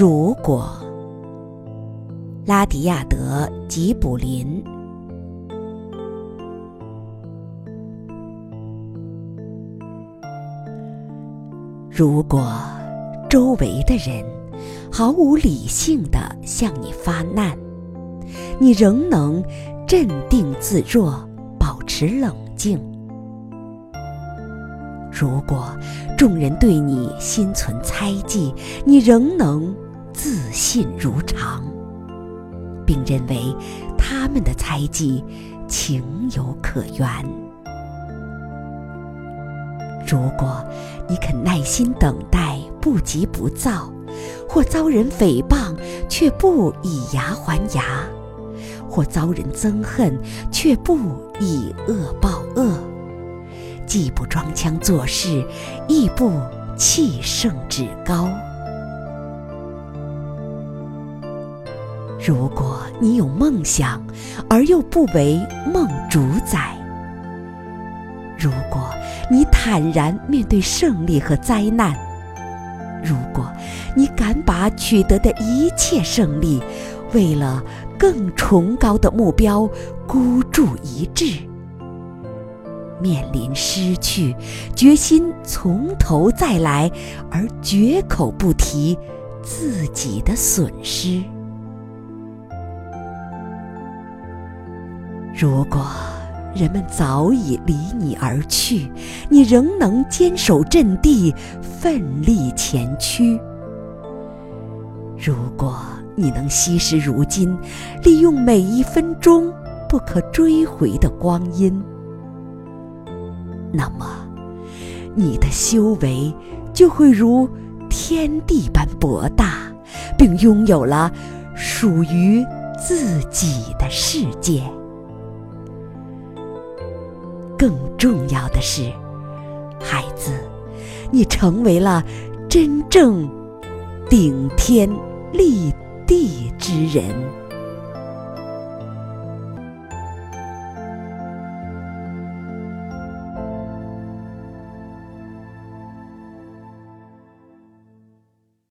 如果，拉迪亚德·吉卜林。如果周围的人毫无理性的向你发难，你仍能镇定自若，保持冷静。如果众人对你心存猜忌，你仍能信如常，并认为他们的猜忌情有可原。如果你肯耐心等待，不急不躁，或遭人诽谤却不以牙还牙，或遭人憎恨却不以恶报恶。既不装腔作势，亦不气盛趾高。如果你有梦想，而又不为梦主宰；如果你坦然面对胜利和灾难；如果你敢把取得的一切胜利，为了更崇高的目标孤注一掷。面临失去，决心从头再来，而绝口不提自己的损失。如果人们早已离你而去，你仍能坚守阵地，奋力前驱。如果你能惜时如金，利用每一分钟不可追回的光阴。那么，你的修为就会如天地般博大，并拥有了属于自己的世界。更重要的是，孩子，你成为了真正顶天立地之人。